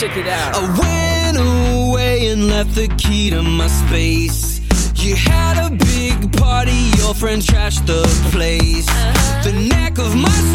Check it out. I went away and left the key to my space. You had a big party, your friends trashed the place. Uh -huh. The neck of my